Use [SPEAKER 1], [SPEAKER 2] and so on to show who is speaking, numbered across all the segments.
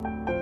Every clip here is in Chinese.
[SPEAKER 1] Thank you.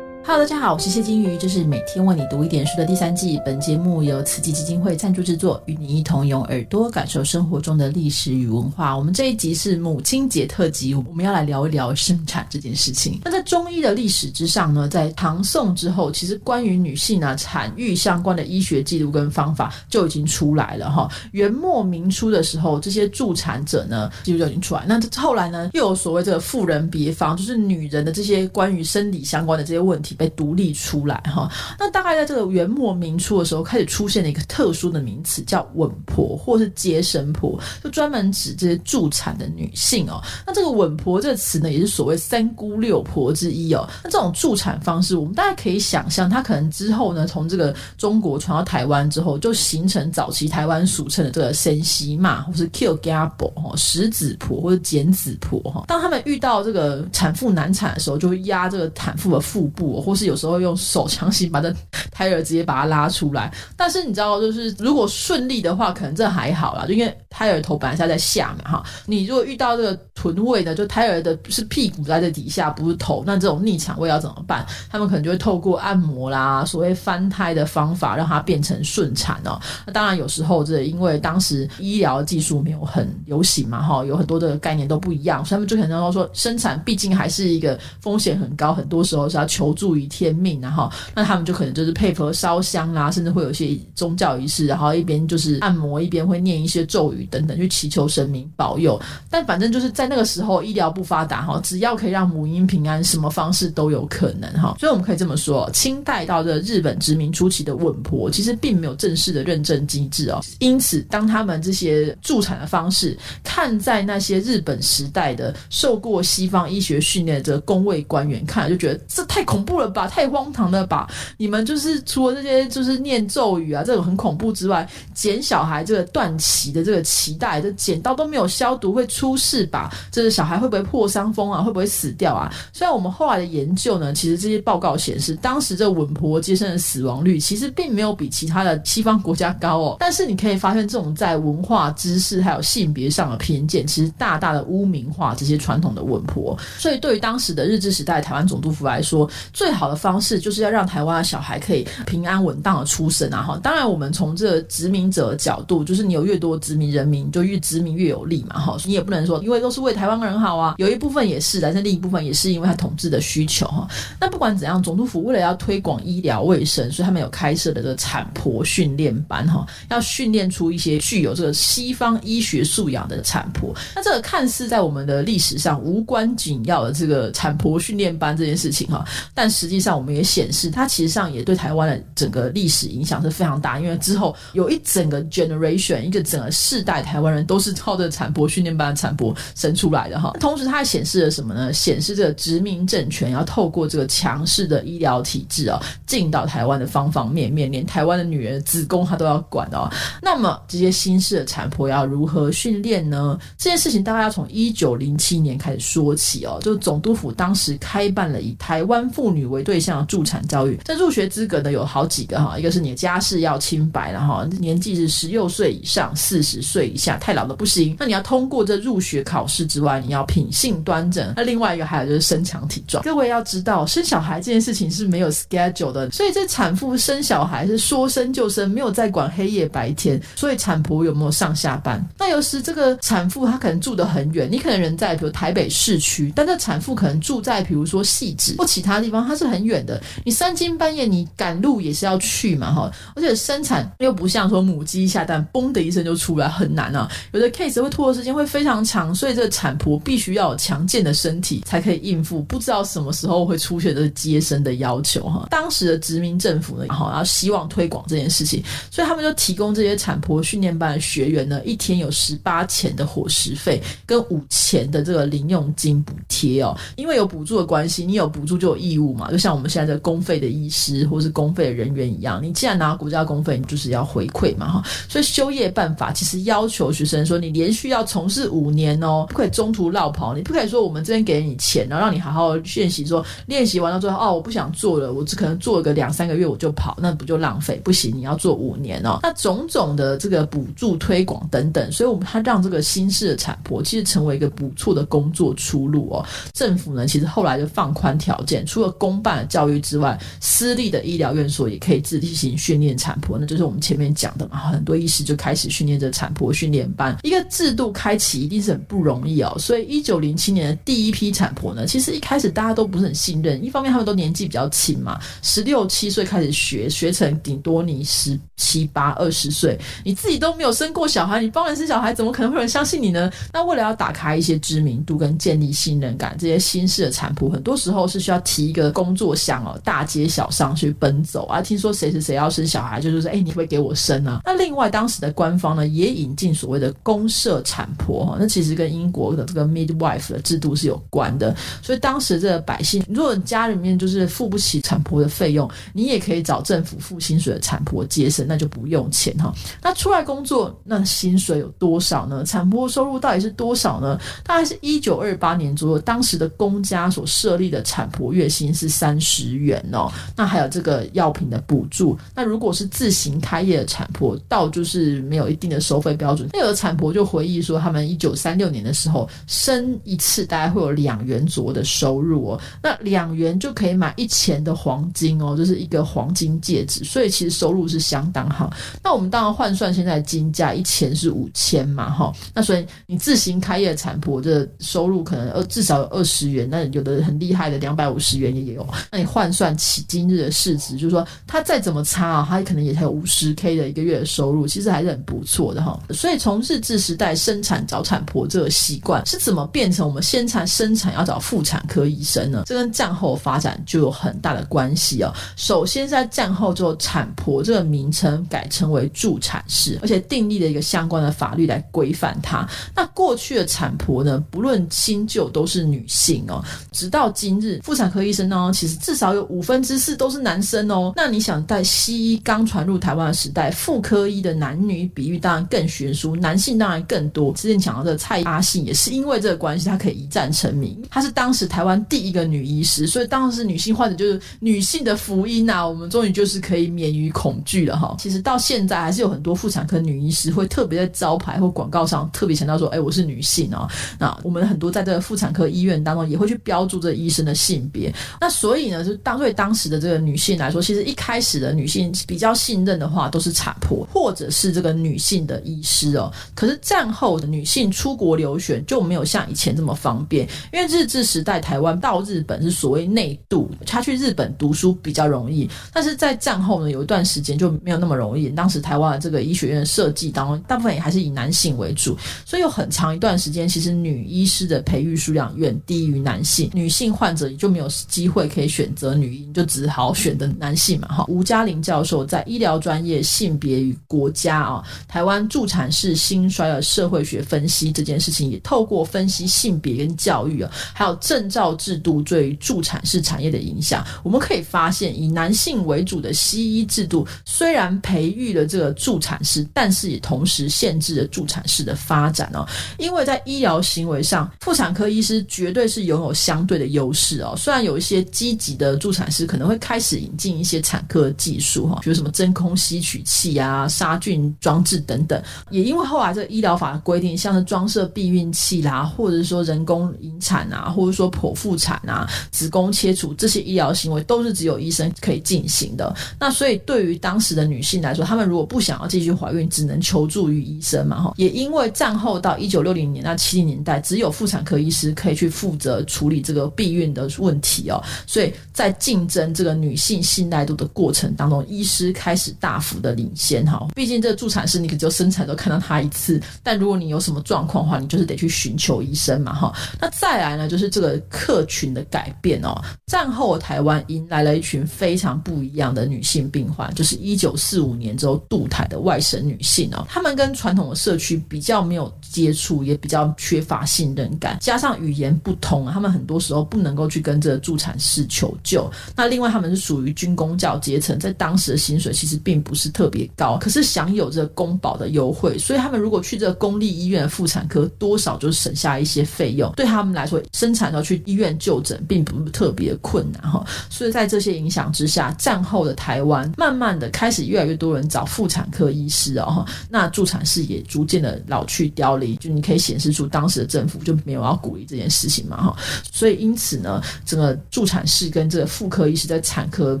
[SPEAKER 1] Hello，大家好，我是谢金鱼，这是每天为你读一点书的第三季。本节目由慈济基金会赞助制作，与你一同用耳朵感受生活中的历史与文化。我们这一集是母亲节特辑，我们要来聊一聊生产这件事情。那在中医的历史之上呢，在唐宋之后，其实关于女性啊产育相关的医学记录跟方法就已经出来了哈。元末明初的时候，这些助产者呢记录就已经出来。那后来呢，又有所谓这个妇人别方，就是女人的这些关于生理相关的这些问题。被独立出来哈，那大概在这个元末明初的时候，开始出现了一个特殊的名词，叫稳婆或是接生婆，就专门指这些助产的女性哦。那这个稳婆这个词呢，也是所谓三姑六婆之一哦。那这种助产方式，我们大家可以想象，它可能之后呢，从这个中国传到台湾之后，就形成早期台湾俗称的这个生息嘛，或是 kill gabo 哈，食子婆或者剪子婆哈。当他们遇到这个产妇难产的时候，就会压这个产妇的腹部。或是有时候用手强行把这胎儿直接把它拉出来，但是你知道，就是如果顺利的话，可能这还好啦，就因为胎儿头本来是在下面哈。你如果遇到这个臀位呢，就胎儿的是屁股在这底下，不是头，那这种逆产位要怎么办？他们可能就会透过按摩啦，所谓翻胎的方法，让它变成顺产哦。那当然有时候这因为当时医疗技术没有很流行嘛哈，有很多的概念都不一样，所以他们就可能说生产毕竟还是一个风险很高，很多时候是要求助。于天命，然后那他们就可能就是配合烧香啦，甚至会有一些宗教仪式，然后一边就是按摩，一边会念一些咒语等等，去祈求神明保佑。但反正就是在那个时候，医疗不发达哈，只要可以让母婴平安，什么方式都有可能哈。所以我们可以这么说，清代到这日本殖民初期的稳婆，其实并没有正式的认证机制哦。因此，当他们这些助产的方式，看在那些日本时代的受过西方医学训练的这个公卫官员看，就觉得这太恐怖了。吧，太荒唐了吧！你们就是除了这些就是念咒语啊，这种很恐怖之外，剪小孩这个断脐的这个脐带，这剪刀都没有消毒，会出事吧？这是小孩会不会破伤风啊？会不会死掉啊？虽然我们后来的研究呢，其实这些报告显示，当时这稳婆接生的死亡率其实并没有比其他的西方国家高哦。但是你可以发现，这种在文化知识还有性别上的偏见，其实大大的污名化这些传统的稳婆。所以对于当时的日治时代台湾总督府来说，最好的方式就是要让台湾的小孩可以平安稳当的出生啊！哈，当然我们从这殖民者的角度，就是你有越多殖民人民，就越殖民越有利嘛！哈，你也不能说因为都是为台湾人好啊，有一部分也是，但是另一部分也是因为他统治的需求哈。那不管怎样，总督府为了要推广医疗卫生，所以他们有开设的这个产婆训练班哈，要训练出一些具有这个西方医学素养的产婆。那这个看似在我们的历史上无关紧要的这个产婆训练班这件事情哈，但是实际上我们也显示，它其实上也对台湾的整个历史影响是非常大，因为之后有一整个 generation，一个整个世代台湾人都是靠着产婆训练班的产婆生出来的哈。同时，它还显示了什么呢？显示这个殖民政权要透过这个强势的医疗体制啊，进到台湾的方方面面，连台湾的女人子宫它都要管哦。那么，这些新式的产婆要如何训练呢？这件事情大概要从一九零七年开始说起哦。就总督府当时开办了以台湾妇女为对象。助产教育，这入学资格呢有好几个哈，一个是你的家世要清白，然后年纪是十六岁以上，四十岁以下，太老的不行。那你要通过这入学考试之外，你要品性端正。那另外一个还有就是身强体壮。各位要知道，生小孩这件事情是没有 schedule 的，所以这产妇生小孩是说生就生，没有在管黑夜白天。所以产婆有没有上下班？那有时这个产妇她可能住得很远，你可能人在比如台北市区，但这产妇可能住在比如说细致或其他地方，她是很远的。你三更半夜你赶路也是要去嘛哈，而且生产又不像说母鸡下蛋嘣的一声就出来很难啊，有的 case 会拖的时间会非常长，所以这个产婆必须要有强健的身体才可以应付，不知道什么时候会出现这个接生的要求哈。当时的殖民政府呢，然后希望推广这件事情，所以他们就提供这些产婆训练班的学员呢，一天有十八钱的伙食费跟五钱的这个零用金补贴哦，因为有补助的关系，你有补助就有义务嘛，就像我们现在的。公费的医师或是公费的人员一样，你既然拿国家公费，你就是要回馈嘛哈。所以休业办法其实要求学生说，你连续要从事五年哦，不可以中途落跑，你不可以说我们这边给你钱，然后让你好好练习，说练习完了之后，哦，我不想做了，我只可能做个两三个月我就跑，那不就浪费？不行，你要做五年哦。那种种的这个补助推广等等，所以我们他让这个新式的产婆其实成为一个不错的工作出路哦。政府呢，其实后来就放宽条件，除了公公办教育之外，私立的医疗院所也可以自立行训练产婆，那就是我们前面讲的嘛。很多医师就开始训练这产婆训练班，一个制度开启一定是很不容易哦。所以一九零七年的第一批产婆呢，其实一开始大家都不是很信任，一方面他们都年纪比较轻嘛，十六七岁开始学，学成顶多你十七八二十岁，你自己都没有生过小孩，你帮人生小孩，怎么可能会有人相信你呢？那为了要打开一些知名度跟建立信任感，这些新式的产婆很多时候是需要提一个工作箱哦，大街小巷去奔走啊，听说谁谁谁要生小孩，就是说，哎，你会给我生啊？那另外当时的官方呢，也引进所谓的公社产婆哈，那其实跟英国的这个 midwife 的制度是有关的，所以当时这个百姓，如果家里面就是付不起产婆的费用，你也可以找政府付薪水的产婆接生，那就不用钱哈。那出来工作，那薪水有多少呢？产婆收入到底是多少呢？大概是一九二八年左右，当时的公家所设立的产婆月薪是三十元哦。那还有这个药品的补助。那如果是自行开业的产婆，到就是没有一定的收费标准。那有的产婆就回忆说，他们一九三六年的时候生一次大概会有两元左右的收入哦。那两元就可以买一钱的黄金哦，就是一个黄金戒指。所以其实收入是相当好。那我们当然换算现在金价，一钱是五千嘛，哈。那所以你自行开业的产婆的收入可能呃至少有二十元，那有的很厉害的两百五十元也有。那你换算起今日的市值，就是说他再怎么差啊，他可能也才有五十 K 的一个月的收入，其实还是很不错的哈。所以从日治时代生产找产婆这个习惯是怎么变成我们先产生产要找妇产科医生呢？这跟战后发展就有很大的关系哦。首先在战后之后，产婆这个名称改称为助产士，而且订立了一个相关的法律来规范它。那过去的产婆呢，不论新旧都是女性哦。直到今日，妇产科医生呢，其实至少有五分之四都是男生哦。那你想在西医刚传入台湾的时代，妇科医的男女比喻当然更悬殊，男性当然更多。之前讲到的蔡阿信也是因为这个关系，他可以一战成名。她是当时台湾第一个女医师，所以当时女性患者就是女性的福音啊。我们终于就是可以免于恐惧了哈。其实到现在还是有很多妇产科女医师会特别在招牌或广告上特别强调说：“哎，我是女性哦。”那我们很多在这个妇产科医院当中也会去标注这医生的性别。那所以呢，就当对当时的这个女性来说，其实一开始的女性比较信任的话，都是产婆或者是这个女性的医师哦。可是战后的女性出国留学就没有像以前这么方便，因为日治时代台湾到日本是所谓内渡，她去日本读书比较容易。但是在战后呢，有一段时间就没有那么容易。当时台湾的这个医学院设计当中，大部分也还是以男性为主，所以有很长一段时间，其实女医师的培育数量远低于男性，女性患者也就没有机会也可以选择女医，就只好选择男性嘛。哈，吴嘉玲教授在《医疗专业性别与国家》啊，台湾助产士兴衰的社会学分析这件事情，也透过分析性别跟教育啊，还有证照制度对于助产士产业的影响，我们可以发现，以男性为主的西医制度虽然培育了这个助产士，但是也同时限制了助产士的发展哦。因为在医疗行为上，妇产科医师绝对是拥有相对的优势哦。虽然有一些积极的助产师可能会开始引进一些产科技术哈，比如什么真空吸取器啊、杀菌装置等等，也因为后来这个医疗法的规定，像是装设避孕器啦，或者是说人工引产啊，或者说剖腹产啊、子宫切除这些医疗行为，都是只有医生可以进行的。那所以对于当时的女性来说，她们如果不想要继续怀孕，只能求助于医生嘛哈。也因为战后到一九六零年到七零年代，只有妇产科医师可以去负责处理这个避孕的问题哦，所以在竞争这个女性信赖度的过程当中，医师开始大幅的领先哈。毕竟这个助产师你可只有生产都看到他一次，但如果你有什么状况的话，你就是得去寻求医生嘛哈。那再来呢，就是这个客群的改变哦，战后台湾迎来了一群非常不一样的女性病患，就是一九四五年之后渡台的外省女性哦，她们跟传统的社区比较没有接触，也比较缺乏信任感，加上语言不通，她们很多时候不能够去跟这个助产师是求救。那另外，他们是属于军工教阶层，在当时的薪水其实并不是特别高，可是享有这个公保的优惠，所以他们如果去这个公立医院的妇产科，多少就省下一些费用，对他们来说，生产时候去医院就诊并不是特别困难哈。所以在这些影响之下，战后的台湾慢慢的开始越来越多人找妇产科医师哦，那助产士也逐渐的老去凋零，就你可以显示出当时的政府就没有要鼓励这件事情嘛哈。所以因此呢，整个助产士跟这个妇科医师在产科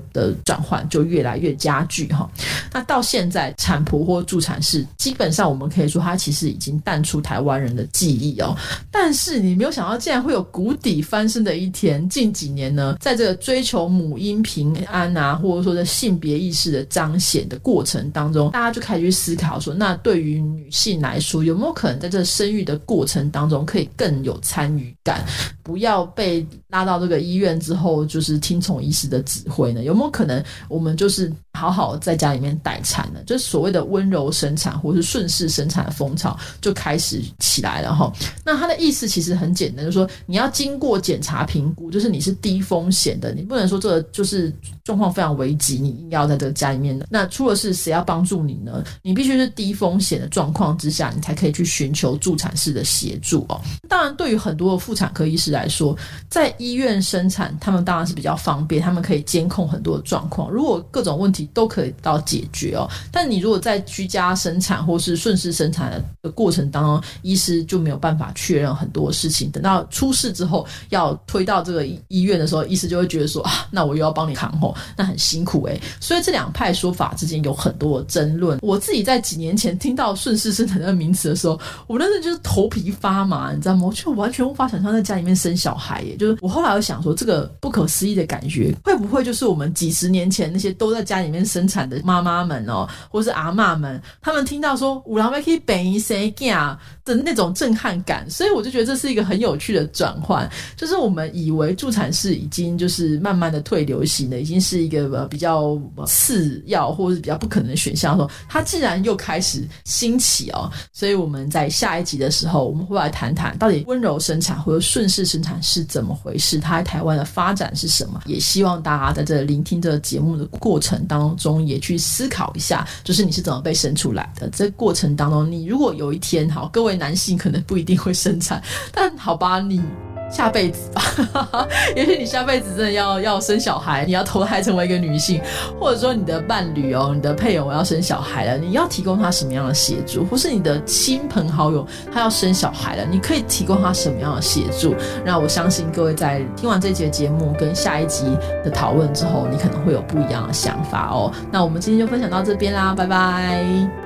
[SPEAKER 1] 的转换就越来越加剧哈。那到现在，产婆或助产士基本上我们可以说，它其实已经淡出台湾人的记忆哦。但是你没有想到，竟然会有谷底翻身的一天。近几年呢，在这个追求母婴平安啊，或者说在性别意识的彰显的过程当中，大家就开始去思考说，那对于女性来说，有没有可能在这生育的过程当中，可以更有参与感，不要被拉到这个医院之后，就是听从医师的指挥呢？有没有可能，我们就是好好在家里面待产呢？就是所谓的温柔生产，或是顺势生产的风潮就开始起来了哈。那他的意思其实很简单，就是说你要经过检查评估，就是你是低风险的，你不能说这个就是状况非常危急，你硬要在这个家里面。那出了事谁要帮助你呢？你必须是低风险的状况之下，你才可以去寻求助产士的协助哦。当然，对于很多的妇产科医师来说，在医院生产，他们当然是比较方便，他们可以监控很多的状况，如果各种问题都可以到解决哦。但你如果在居家生产或是顺势生产的过程当中，医师就没有办法确认很多事情。等到出事之后，要推到这个医院的时候，医师就会觉得说啊，那我又要帮你扛吼，那很辛苦诶。所以这两派说法之间有很多争论。我自己在几年前听到顺势生产这个名词的时候，我那时就是头皮发麻，你知道吗？我就完全无法想象在家里面生小孩耶。就是我后来又想说，这个不可思议的感觉，会不会就是我们几十年前那些都在家里面生产的妈妈们哦，或是阿妈们，他们听到说五郎可以本一生囝的那种震撼感，所以我就觉得这是一个很有趣的转换。就是我们以为助产士已经就是慢慢的退流行了，已经是一个比较次要或者是比较不可能的选项的时候，它竟然又开始兴起哦。所以我们在下一集的时候，我们会来谈谈到底温柔生产或者顺势生产是怎么回事，它在台湾的发展是什么。也希望大家在这聆听这个节目的过程当中，也去思考一下，就是你是怎么被生出来的。这过程当中，你如果有一天好，各位男性可能不一定会生产，但好吧，你。下辈子吧，也许你下辈子真的要要生小孩，你要投胎成为一个女性，或者说你的伴侣哦，你的配偶要生小孩了，你要提供他什么样的协助？或是你的亲朋好友他要生小孩了，你可以提供他什么样的协助？那我相信各位在听完这节节目跟下一集的讨论之后，你可能会有不一样的想法哦。那我们今天就分享到这边啦，拜拜。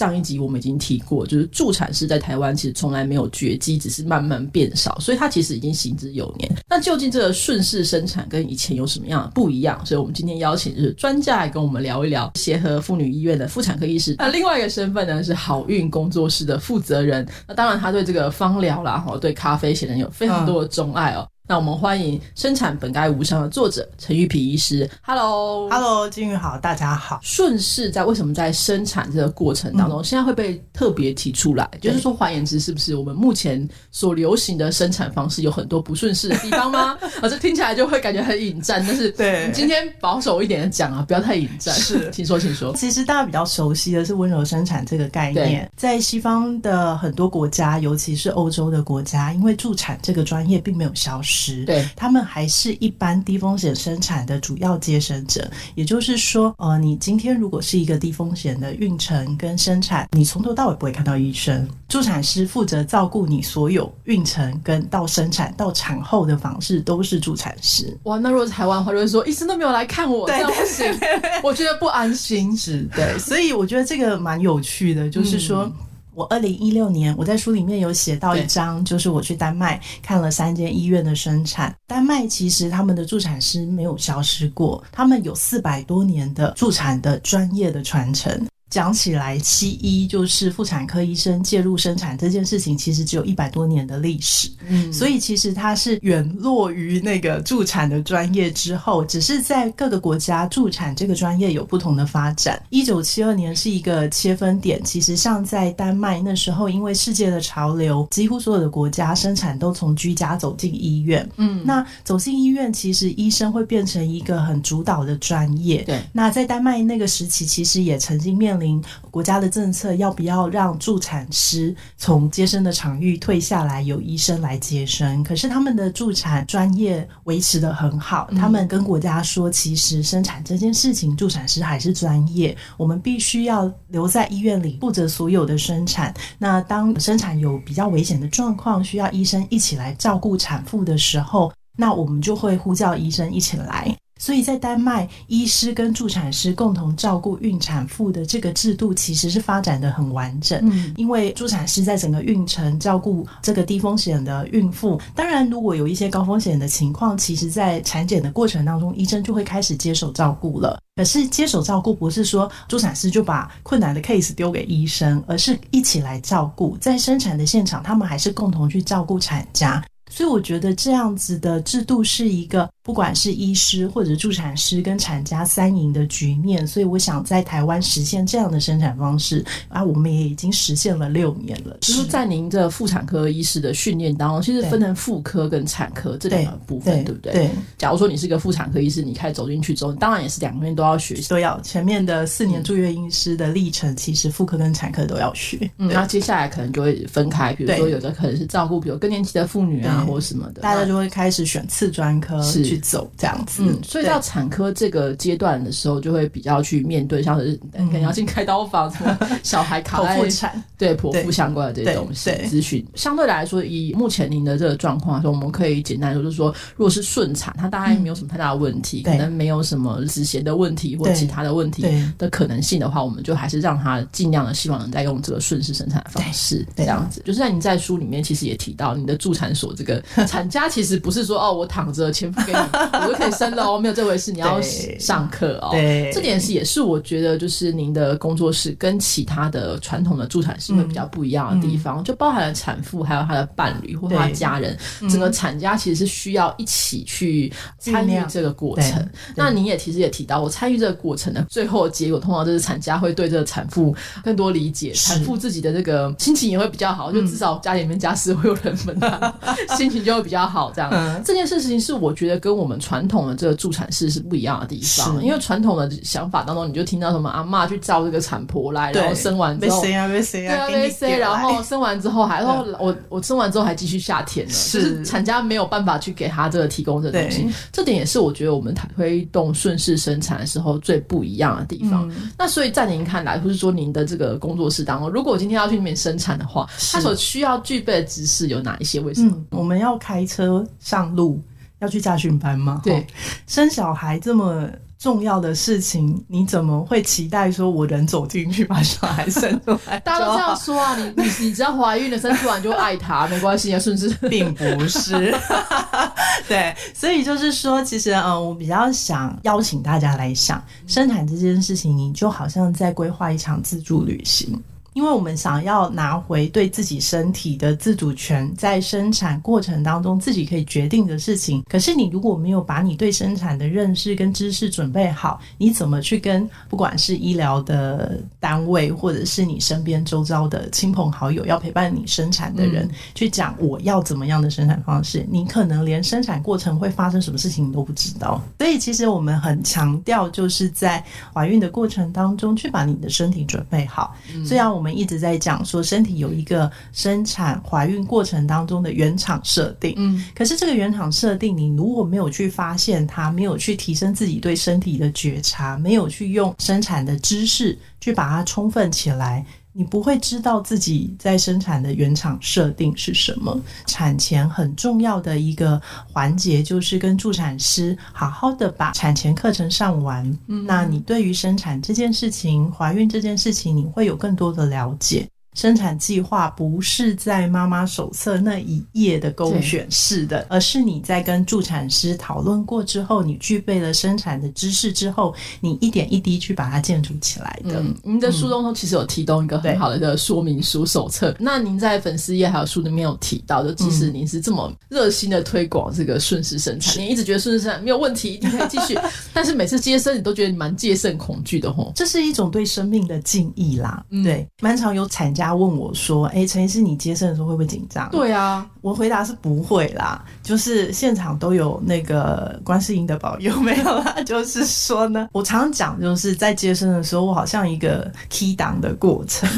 [SPEAKER 1] 上一集我们已经提过，就是助产士在台湾其实从来没有绝迹，只是慢慢变少，所以它其实已经行之有年。那究竟这个顺势生产跟以前有什么样的不一样？所以我们今天邀请就是专家来跟我们聊一聊协和妇女医院的妇产科医师。那另外一个身份呢是好运工作室的负责人。那当然他对这个芳疗啦，哈，对咖啡显然有非常多的钟爱哦。那我们欢迎生产本该无伤的作者陈玉皮医师。
[SPEAKER 2] Hello，Hello，金玉好，大家好。
[SPEAKER 1] 顺势在为什么在生产这个过程当中，现在会被特别提出来？就是说，换言之，是不是我们目前所流行的生产方式有很多不顺势的地方吗？啊，这听起来就会感觉很引战。但是，
[SPEAKER 2] 对，
[SPEAKER 1] 今天保守一点的讲啊，不要太引战。
[SPEAKER 2] 是，
[SPEAKER 1] 请说，请说。
[SPEAKER 2] 其实大家比较熟悉的是温柔生产这个概念，在西方的很多国家，尤其是欧洲的国家，因为助产这个专业并没有消失。
[SPEAKER 1] 对
[SPEAKER 2] 他们还是一般低风险生产的主要接生者，也就是说，呃，你今天如果是一个低风险的孕程跟生产，你从头到尾不会看到医生，助产师负责照顾你所有孕程跟到生产到产后的房事都是助产师。
[SPEAKER 1] 哇，那如果台湾话就会说医生都没有来看我，这样不行，我觉得不安心。
[SPEAKER 2] 是，对，所以我觉得这个蛮有趣的，就是说。我二零一六年，我在书里面有写到一章，就是我去丹麦看了三间医院的生产。丹麦其实他们的助产师没有消失过，他们有四百多年的助产的专业的传承。讲起来，西医就是妇产科医生介入生产这件事情，其实只有一百多年的历史。嗯，所以其实它是远落于那个助产的专业之后，只是在各个国家助产这个专业有不同的发展。一九七二年是一个切分点，其实像在丹麦那时候，因为世界的潮流，几乎所有的国家生产都从居家走进医院。嗯，那走进医院，其实医生会变成一个很主导的专业。
[SPEAKER 1] 对，
[SPEAKER 2] 那在丹麦那个时期，其实也曾经面临。国家的政策要不要让助产师从接生的场域退下来，由医生来接生？可是他们的助产专业维持的很好，他们跟国家说，其实生产这件事情，助产师还是专业，我们必须要留在医院里负责所有的生产。那当生产有比较危险的状况，需要医生一起来照顾产妇的时候，那我们就会呼叫医生一起来。所以在丹麦，医师跟助产师共同照顾孕产妇的这个制度，其实是发展的很完整。嗯，因为助产师在整个孕程照顾这个低风险的孕妇，当然如果有一些高风险的情况，其实在产检的过程当中，医生就会开始接手照顾了。可是接手照顾不是说助产师就把困难的 case 丢给医生，而是一起来照顾，在生产的现场，他们还是共同去照顾产家。所以我觉得这样子的制度是一个。不管是医师或者助产师跟产家三赢的局面，所以我想在台湾实现这样的生产方式啊，我们也已经实现了六年了。
[SPEAKER 1] 就是在您的妇产科医师的训练当中，其实分成妇科跟产科这两个部分，对不对？
[SPEAKER 2] 对。
[SPEAKER 1] 假如说你是一个妇产科医师，你开始走进去之后，当然也是两边都要学习，
[SPEAKER 2] 都要前面的四年住院医师的历程，其实妇科跟产科都要学。
[SPEAKER 1] 嗯，然后接下来可能就会分开，比如说有的可能是照顾比如更年期的妇女啊，或什么的，
[SPEAKER 2] 大家就会开始选次专科去走这样子。
[SPEAKER 1] 嗯，所以到产科这个阶段的时候，就会比较去面对，像是可能要进开刀房，什么小孩卡在
[SPEAKER 2] 产，
[SPEAKER 1] 对剖腹相关的这些东西咨询。相对来说，以目前您的这个状况说，我们可以简单说，就是说，如果是顺产，它大概没有什么太大的问题，可能没有什么止血的问题或其他的问题的可能性的话，我们就还是让他尽量的希望能再用这个顺势生产的方式这样子。就是在你在书里面其实也提到，你的助产所这个产家其实不是说哦，我躺着前夫给你，我就可以。生了哦，没有这回事，你要上课哦。
[SPEAKER 2] 对，
[SPEAKER 1] 这点是也是我觉得就是您的工作室跟其他的传统的助产师会比较不一样的地方，就包含了产妇还有她的伴侣或她家人，整个产家其实是需要一起去参与这个过程。那您也其实也提到，我参与这个过程的最后结果，通常就是产家会对这个产妇更多理解，产妇自己的这个心情也会比较好，就至少家里面家事会有人分担，心情就会比较好。这样，这件事情是我觉得跟我们传统的。这个助产士是不一样的地方，因为传统的想法当中，你就听到什么阿妈去招这个产婆来，然后生完之后，
[SPEAKER 2] 对啊，
[SPEAKER 1] 对啊，然后生完之后还 说，我我生完之后还继续下田呢，就是产家没有办法去给他这个提供这东西，这点也是我觉得我们推动顺势生产的时候最不一样的地方。那所以在您看来，或是说您的这个工作室当中，如果今天要去那边生产的话，他所需要具备的知识有哪一些？为什么？
[SPEAKER 2] 我们要开车上路。要去驾训班吗？
[SPEAKER 1] 对，
[SPEAKER 2] 生小孩这么重要的事情，你怎么会期待说我人走进去把小孩生出来？
[SPEAKER 1] 大家都这样说啊，你你你只要怀孕了生出来就爱他，没关系啊，甚至
[SPEAKER 2] 并不是。对，所以就是说，其实嗯，我比较想邀请大家来想生产这件事情，你就好像在规划一场自助旅行。因为我们想要拿回对自己身体的自主权，在生产过程当中自己可以决定的事情。可是你如果没有把你对生产的认识跟知识准备好，你怎么去跟不管是医疗的单位，或者是你身边周遭的亲朋好友要陪伴你生产的人去讲我要怎么样的生产方式？你可能连生产过程会发生什么事情你都不知道。所以其实我们很强调，就是在怀孕的过程当中去把你的身体准备好。虽然我。我们一直在讲说，身体有一个生产怀孕过程当中的原厂设定，嗯，可是这个原厂设定，你如果没有去发现它，没有去提升自己对身体的觉察，没有去用生产的知识去把它充分起来。你不会知道自己在生产的原厂设定是什么。产前很重要的一个环节就是跟助产师好好的把产前课程上完。那你对于生产这件事情、怀孕这件事情，你会有更多的了解。生产计划不是在妈妈手册那一页的勾选式的，而是你在跟助产师讨论过之后，你具备了生产的知识之后，你一点一滴去把它建筑起来的。
[SPEAKER 1] 嗯，您的书中其实有提供一个很好的一个说明书手册。那您在粉丝页还有书里面有提到，就即使您是这么热心的推广这个顺势生产，你一直觉得顺势生产没有问题，一定可以继续，但是每次接生你都觉得你蛮戒慎恐惧的吼。
[SPEAKER 2] 这是一种对生命的敬意啦。对，蛮常有产家问我说：“哎，陈医师，你接生的时候会不会紧张？”
[SPEAKER 1] 对啊，
[SPEAKER 2] 我回答是不会啦，就是现场都有那个观世音的保佑，没有啦。就是说呢，我常常讲，就是在接生的时候，我好像一个 key 档的过程。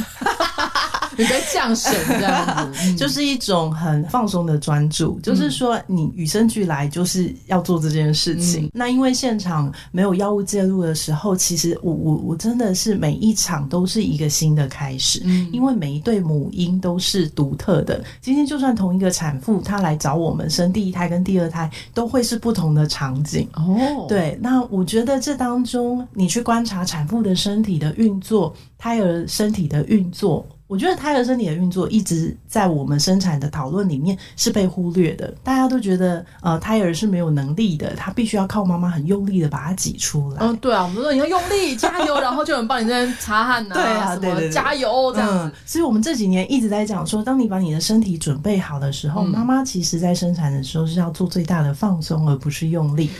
[SPEAKER 1] 你在降神这样子，
[SPEAKER 2] 就是一种很放松的专注。就是说，你与生俱来就是要做这件事情。那因为现场没有药物介入的时候，其实我我我真的是每一场都是一个新的开始。嗯，因为每一对母婴都是独特的。今天就算同一个产妇，她来找我们生第一胎跟第二胎，都会是不同的场景。哦，对。那我觉得这当中，你去观察产妇的身体的运作，胎儿身体的运作。我觉得胎儿身体的运作一直在我们生产的讨论里面是被忽略的。大家都觉得，呃，胎儿是没有能力的，他必须要靠妈妈很用力的把它挤出来。
[SPEAKER 1] 嗯，对啊，我们说你要用力加油，然后就能帮你这边擦汗呐，
[SPEAKER 2] 对啊，对对，
[SPEAKER 1] 加油这样子。
[SPEAKER 2] 所以我们这几年一直在讲说，当你把你的身体准备好的时候，妈妈其实在生产的时候是要做最大的放松，而不是用力。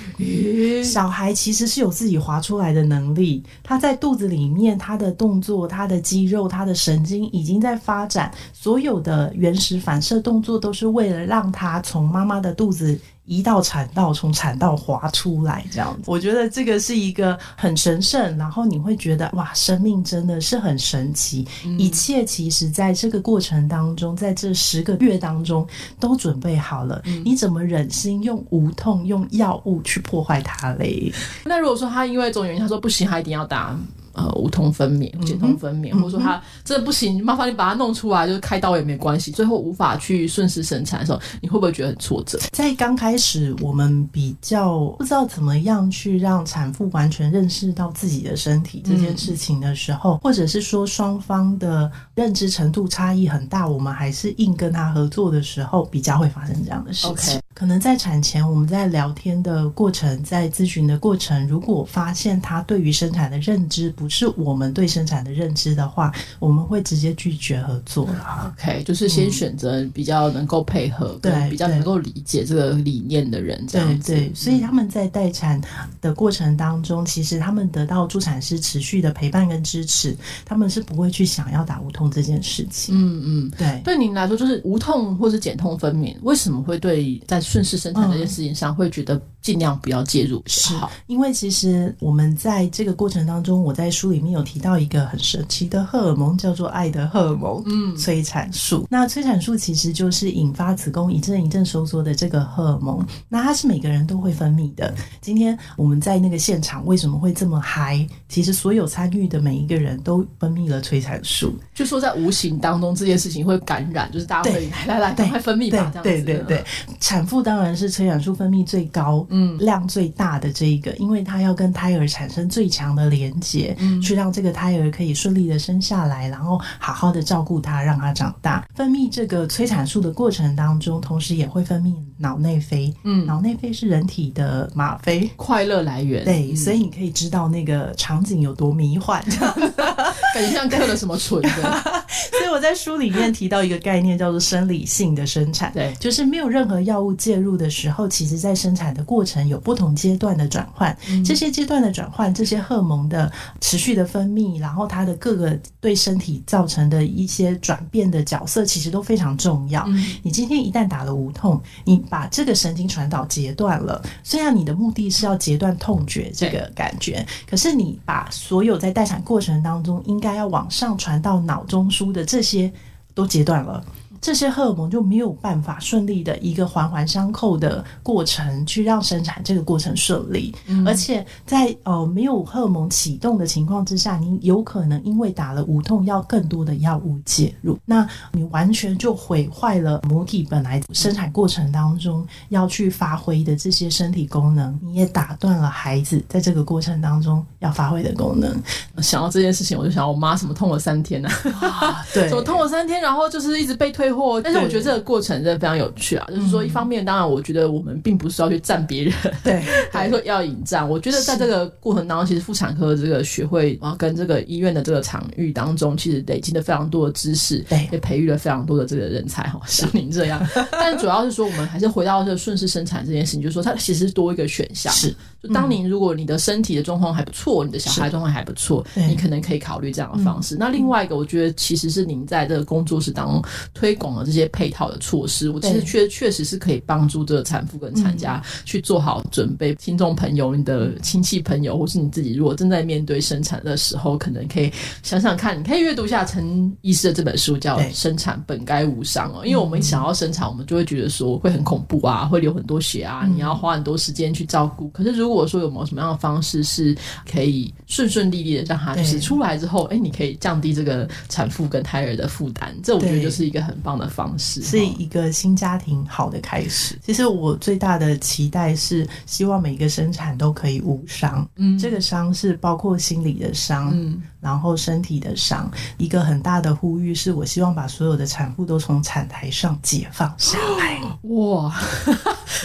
[SPEAKER 2] 小孩其实是有自己滑出来的能力，他在肚子里面，他的动作、他的肌肉、他的神经已经在发展，所有的原始反射动作都是为了让他从妈妈的肚子移到产道，从产道滑出来。这样子，我觉得这个是一个很神圣，然后你会觉得哇，生命真的是很神奇。一切其实在这个过程当中，在这十个月当中都准备好了。你怎么忍心用无痛用药物去破坏它嘞？
[SPEAKER 1] 那如果说他因为这种原因，他说不行，他一定要打。呃，无痛分娩、减痛分娩，或者说他真的不行，麻烦你把它弄出来，就是开刀也没关系。最后无法去顺势生产的时候，你会不会觉得很挫折？
[SPEAKER 2] 在刚开始，我们比较不知道怎么样去让产妇完全认识到自己的身体这件事情的时候，或者是说双方的认知程度差异很大，我们还是硬跟他合作的时候，比较会发生这样的事情。可能在产前，我们在聊天的过程，在咨询的过程，如果发现他对于生产的认知不是我们对生产的认知的话，我们会直接拒绝合作了。
[SPEAKER 1] OK，就是先选择比较能够配合，对，比较能够理解这个理念的人。这样子，
[SPEAKER 2] 所以他们在待产的过程当中，其实他们得到助产师持续的陪伴跟支持，他们是不会去想要打无痛这件事情。
[SPEAKER 1] 嗯嗯，
[SPEAKER 2] 对。
[SPEAKER 1] 对您来说，就是无痛或是减痛分娩，为什么会对在顺势生产这件事情上会觉得尽量不要介入？
[SPEAKER 2] 是，因为其实我们在这个过程当中，我在书里面有提到一个很神奇的荷尔蒙，叫做爱的荷尔蒙，嗯，催产素。那催产素其实就是引发子宫一阵一阵收缩的这个荷尔蒙。那它是每个人都会分泌的。今天我们在那个现场为什么会这么嗨？其实所有参与的每一个人都分泌了催产素，
[SPEAKER 1] 就说在无形当中这件事情会感染，就是大家会来来赶快分泌吧，这样子。
[SPEAKER 2] 对对对。产妇当然是催产素分泌最高、嗯。量最大的这一个，因为它要跟胎儿产生最强的连接，嗯，去让这个胎儿可以顺利的生下来，然后好好的照顾它，让它长大。分泌这个催产素的过程当中，同时也会分泌脑内啡，嗯，脑内啡是人体的吗啡，
[SPEAKER 1] 快乐来源。
[SPEAKER 2] 对，所以你可以知道那个场景有多迷幻，
[SPEAKER 1] 感觉像嗑了什么醇的。
[SPEAKER 2] 所以我在书里面提到一个概念，叫做生理性的生产，
[SPEAKER 1] 对，
[SPEAKER 2] 就是没有任何药物介入的时候，其实在生产的过程有不同阶段的转换。这些阶段的转换，这些荷尔蒙的持续的分泌，然后它的各个对身体造成的一些转变的角色，其实都非常重要。你今天一旦打了无痛，你把这个神经传导截断了，虽然你的目的是要截断痛觉这个感觉，可是你把所有在待产过程当中应该要往上传到脑中枢的这些都截断了。这些荷尔蒙就没有办法顺利的一个环环相扣的过程，去让生产这个过程顺利。而且在呃没有荷尔蒙启动的情况之下，你有可能因为打了无痛药，更多的药物介入，那你完全就毁坏了母体本来生产过程当中要去发挥的这些身体功能，你也打断了孩子在这个过程当中要发挥的功能。
[SPEAKER 1] 想到这件事情，我就想我妈什么痛了三天呢、啊？
[SPEAKER 2] 对，
[SPEAKER 1] 怎么痛了三天，然后就是一直被退货。但是我觉得这个过程真的非常有趣啊，就是说一方面，当然我觉得我们并不是要去占别人，
[SPEAKER 2] 对，
[SPEAKER 1] 还是说要引战。我觉得在这个过程当中，其实妇产科这个学会啊，跟这个医院的这个场域当中，其实累积了非常多的知识，
[SPEAKER 2] 对，
[SPEAKER 1] 也培育了非常多的这个人才哈，像您这样。但主要是说，我们还是回到这个顺势生产这件事情，就是说它其实多一个选项。
[SPEAKER 2] 是，
[SPEAKER 1] 就当您如果你的身体的状况还不错，你的小孩状况还不错，你可能可以考虑这样的方式。那另外一个，我觉得其实是您在这个工作室当中推广的这些配套的措施，我其实确确实是可以帮助这个产妇跟产家去做好准备。听众朋友、你的亲戚朋友，或是你自己，如果正在面对生产的时候，可能可以想想看，你可以阅读一下陈医师的这本书，叫《生产本该无伤》哦。因为我们想要生产，我们就会觉得说会很恐怖啊，会流很多血啊，你要花很多时间去照顾。可是如果说有没有什么样的方式是可以顺顺利利的让他就是出来之后，哎，你可以降低这个产妇跟胎儿的负担，这我觉得就是一个很棒的方式，
[SPEAKER 2] 是一个新家庭好的开始。其实我最大的期待是希望每一个生产都可以无伤，嗯，这个伤是包括心理的伤，嗯，然后身体的伤。一个很大的呼吁是我希望把所有的产妇都从产台上解放下来。
[SPEAKER 1] 哇，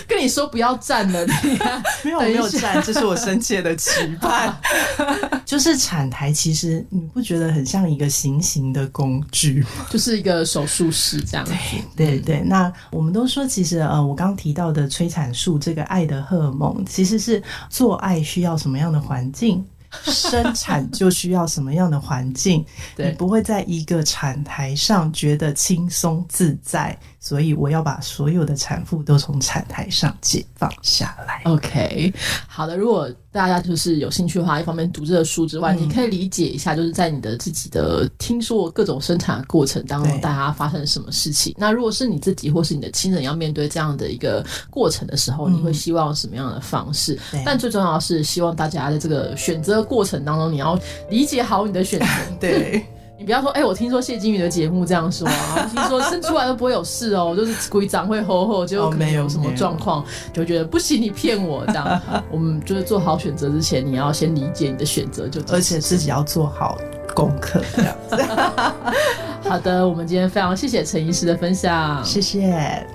[SPEAKER 1] 跟你说不要站了，
[SPEAKER 2] 没有 没有站，这是我深切的期盼。就是产台，其实你不觉得很像一个行刑的工具吗？
[SPEAKER 1] 就是一个手术室这样。
[SPEAKER 2] 对对对，那我们都说，其实呃，我刚提到的催产素这个爱的荷尔蒙，其实是做爱需要什么样的环境，生产就需要什么样的环境。你不会在一个产台上觉得轻松自在。所以我要把所有的产妇都从产台上解放下来。
[SPEAKER 1] OK，好的。如果大家就是有兴趣的话，一方面读这个书之外，你可以理解一下，就是在你的自己的听说各种生产过程当中，大家发生了什么事情。那如果是你自己或是你的亲人要面对这样的一个过程的时候，你会希望什么样的方式？但最重要的是，希望大家在这个选择过程当中，你要理解好你的选择。
[SPEAKER 2] 对。
[SPEAKER 1] 你不要说，哎，我听说谢金鱼的节目这样说啊，听说生出来都不会有事哦，就是鬼长会吼吼，就可能有什么状况，就觉得不行，你骗我这样。我们就是做好选择之前，你要先理解你的选择，就
[SPEAKER 2] 而且自己要做好功课这样子。
[SPEAKER 1] 好的，我们今天非常谢谢陈医师的分享，
[SPEAKER 2] 谢谢。